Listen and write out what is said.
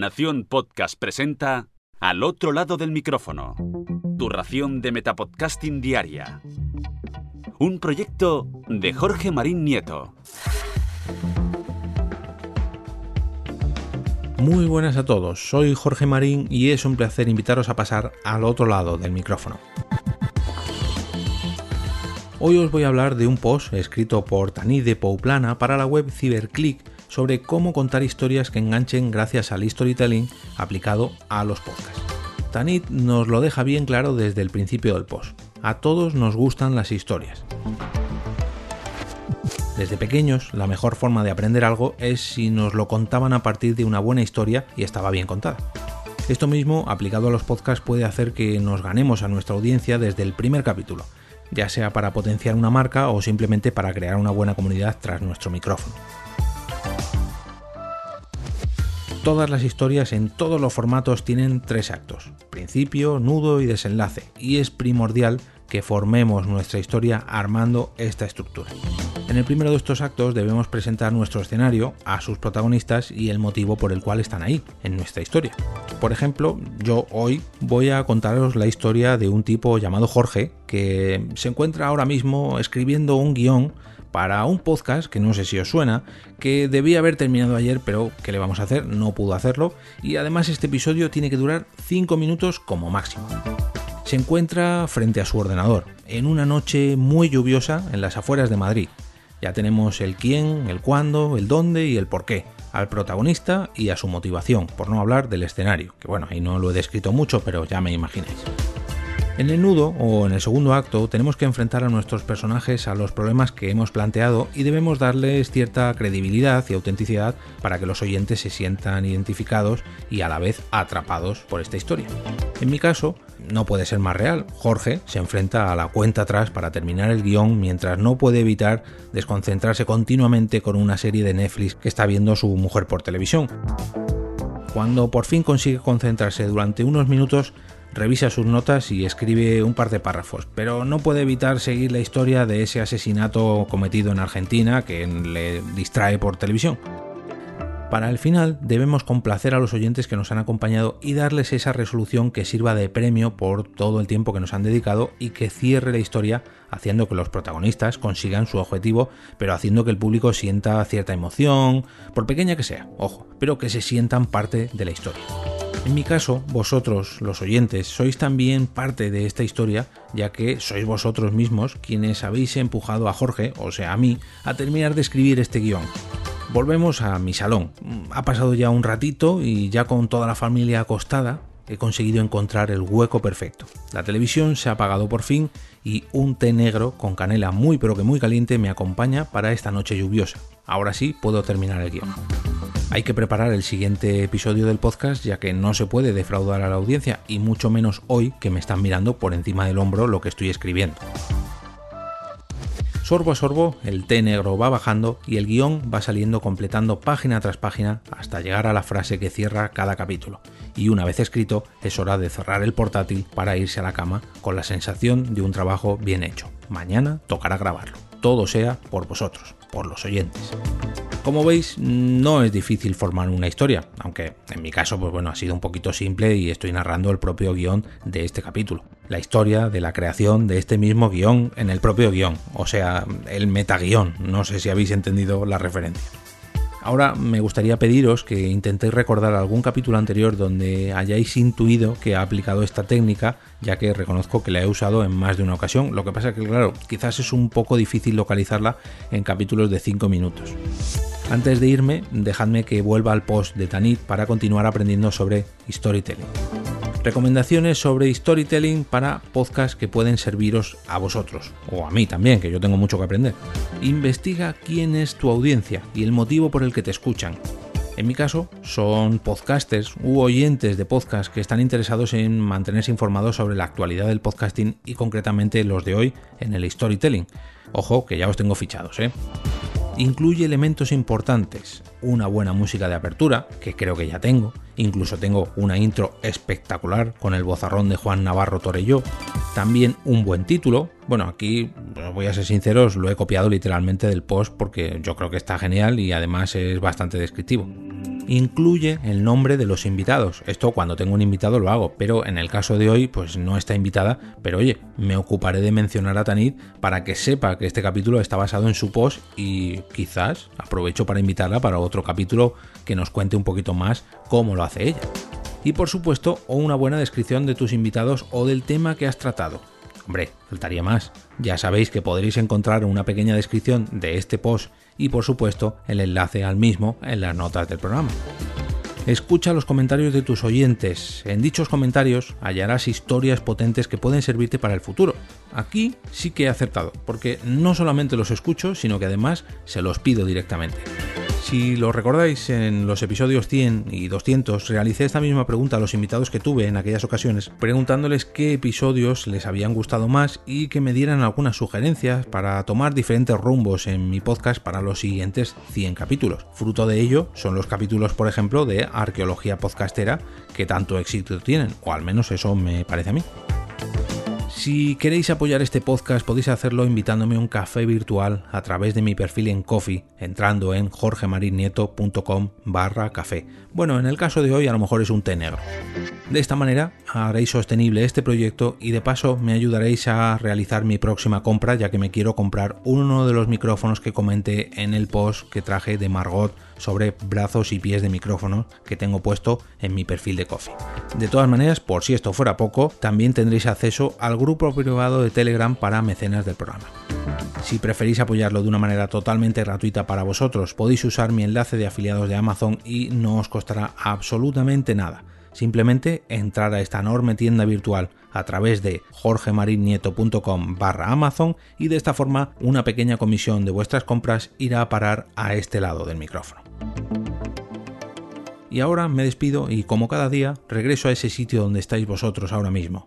Nación Podcast presenta Al otro lado del micrófono. Tu ración de Metapodcasting Diaria. Un proyecto de Jorge Marín Nieto. Muy buenas a todos, soy Jorge Marín y es un placer invitaros a pasar al otro lado del micrófono. Hoy os voy a hablar de un post escrito por Tanit de Pouplana para la web CyberClick sobre cómo contar historias que enganchen gracias al storytelling aplicado a los podcasts. Tanit nos lo deja bien claro desde el principio del post. A todos nos gustan las historias. Desde pequeños, la mejor forma de aprender algo es si nos lo contaban a partir de una buena historia y estaba bien contada. Esto mismo, aplicado a los podcasts, puede hacer que nos ganemos a nuestra audiencia desde el primer capítulo, ya sea para potenciar una marca o simplemente para crear una buena comunidad tras nuestro micrófono. Todas las historias en todos los formatos tienen tres actos, principio, nudo y desenlace, y es primordial que formemos nuestra historia armando esta estructura. En el primero de estos actos debemos presentar nuestro escenario a sus protagonistas y el motivo por el cual están ahí, en nuestra historia. Por ejemplo, yo hoy voy a contaros la historia de un tipo llamado Jorge que se encuentra ahora mismo escribiendo un guion para un podcast que no sé si os suena, que debía haber terminado ayer, pero ¿qué le vamos a hacer? No pudo hacerlo y además este episodio tiene que durar 5 minutos como máximo. Se encuentra frente a su ordenador, en una noche muy lluviosa en las afueras de Madrid. Ya tenemos el quién, el cuándo, el dónde y el por qué, al protagonista y a su motivación, por no hablar del escenario, que bueno, ahí no lo he descrito mucho, pero ya me imagináis. En el nudo o en el segundo acto tenemos que enfrentar a nuestros personajes a los problemas que hemos planteado y debemos darles cierta credibilidad y autenticidad para que los oyentes se sientan identificados y a la vez atrapados por esta historia. En mi caso, no puede ser más real. Jorge se enfrenta a la cuenta atrás para terminar el guion mientras no puede evitar desconcentrarse continuamente con una serie de Netflix que está viendo su mujer por televisión. Cuando por fin consigue concentrarse durante unos minutos, revisa sus notas y escribe un par de párrafos, pero no puede evitar seguir la historia de ese asesinato cometido en Argentina que le distrae por televisión. Para el final debemos complacer a los oyentes que nos han acompañado y darles esa resolución que sirva de premio por todo el tiempo que nos han dedicado y que cierre la historia haciendo que los protagonistas consigan su objetivo, pero haciendo que el público sienta cierta emoción, por pequeña que sea, ojo, pero que se sientan parte de la historia. En mi caso, vosotros, los oyentes, sois también parte de esta historia, ya que sois vosotros mismos quienes habéis empujado a Jorge, o sea, a mí, a terminar de escribir este guion. Volvemos a mi salón. Ha pasado ya un ratito y ya con toda la familia acostada he conseguido encontrar el hueco perfecto. La televisión se ha apagado por fin y un té negro con canela muy pero que muy caliente me acompaña para esta noche lluviosa. Ahora sí puedo terminar el guion. Hay que preparar el siguiente episodio del podcast ya que no se puede defraudar a la audiencia y mucho menos hoy que me están mirando por encima del hombro lo que estoy escribiendo. Sorbo a sorbo, el té negro va bajando y el guion va saliendo completando página tras página hasta llegar a la frase que cierra cada capítulo. Y una vez escrito, es hora de cerrar el portátil para irse a la cama con la sensación de un trabajo bien hecho. Mañana tocará grabarlo. Todo sea por vosotros, por los oyentes. Como veis, no es difícil formar una historia, aunque en mi caso, pues bueno, ha sido un poquito simple y estoy narrando el propio guion de este capítulo. La historia de la creación de este mismo guion en el propio guion, o sea, el metaguión, no sé si habéis entendido la referencia. Ahora me gustaría pediros que intentéis recordar algún capítulo anterior donde hayáis intuido que ha aplicado esta técnica, ya que reconozco que la he usado en más de una ocasión. Lo que pasa es que, claro, quizás es un poco difícil localizarla en capítulos de 5 minutos. Antes de irme, dejadme que vuelva al post de Tanit para continuar aprendiendo sobre storytelling. Recomendaciones sobre storytelling para podcasts que pueden serviros a vosotros, o a mí también, que yo tengo mucho que aprender. Investiga quién es tu audiencia y el motivo por el que te escuchan. En mi caso, son podcasters u oyentes de podcast que están interesados en mantenerse informados sobre la actualidad del podcasting y concretamente los de hoy en el storytelling. Ojo, que ya os tengo fichados, ¿eh? Incluye elementos importantes, una buena música de apertura, que creo que ya tengo, incluso tengo una intro espectacular con el bozarrón de Juan Navarro Torelló, también un buen título, bueno, aquí voy a ser sinceros, lo he copiado literalmente del post porque yo creo que está genial y además es bastante descriptivo. Incluye el nombre de los invitados. Esto cuando tengo un invitado lo hago, pero en el caso de hoy pues no está invitada, pero oye, me ocuparé de mencionar a Tanit para que sepa que este capítulo está basado en su post y quizás aprovecho para invitarla para otro capítulo que nos cuente un poquito más cómo lo hace ella. Y por supuesto, o una buena descripción de tus invitados o del tema que has tratado. Hombre, faltaría más. Ya sabéis que podréis encontrar una pequeña descripción de este post y por supuesto el enlace al mismo en las notas del programa. Escucha los comentarios de tus oyentes. En dichos comentarios hallarás historias potentes que pueden servirte para el futuro. Aquí sí que he acertado, porque no solamente los escucho, sino que además se los pido directamente. Si lo recordáis, en los episodios 100 y 200 realicé esta misma pregunta a los invitados que tuve en aquellas ocasiones, preguntándoles qué episodios les habían gustado más y que me dieran algunas sugerencias para tomar diferentes rumbos en mi podcast para los siguientes 100 capítulos. Fruto de ello son los capítulos, por ejemplo, de arqueología podcastera que tanto éxito tienen, o al menos eso me parece a mí. Si queréis apoyar este podcast podéis hacerlo invitándome a un café virtual a través de mi perfil en Coffee, entrando en jorgemarinieto.com barra café. Bueno, en el caso de hoy a lo mejor es un té negro. De esta manera haréis sostenible este proyecto y de paso me ayudaréis a realizar mi próxima compra ya que me quiero comprar uno de los micrófonos que comenté en el post que traje de Margot sobre brazos y pies de micrófono que tengo puesto en mi perfil de Coffee. De todas maneras, por si esto fuera poco, también tendréis acceso al grupo privado de Telegram para mecenas del programa. Si preferís apoyarlo de una manera totalmente gratuita para vosotros, podéis usar mi enlace de afiliados de Amazon y no os costará absolutamente nada. Simplemente entrar a esta enorme tienda virtual a través de jorgemarinieto.com barra Amazon y de esta forma una pequeña comisión de vuestras compras irá a parar a este lado del micrófono. Y ahora me despido y como cada día regreso a ese sitio donde estáis vosotros ahora mismo,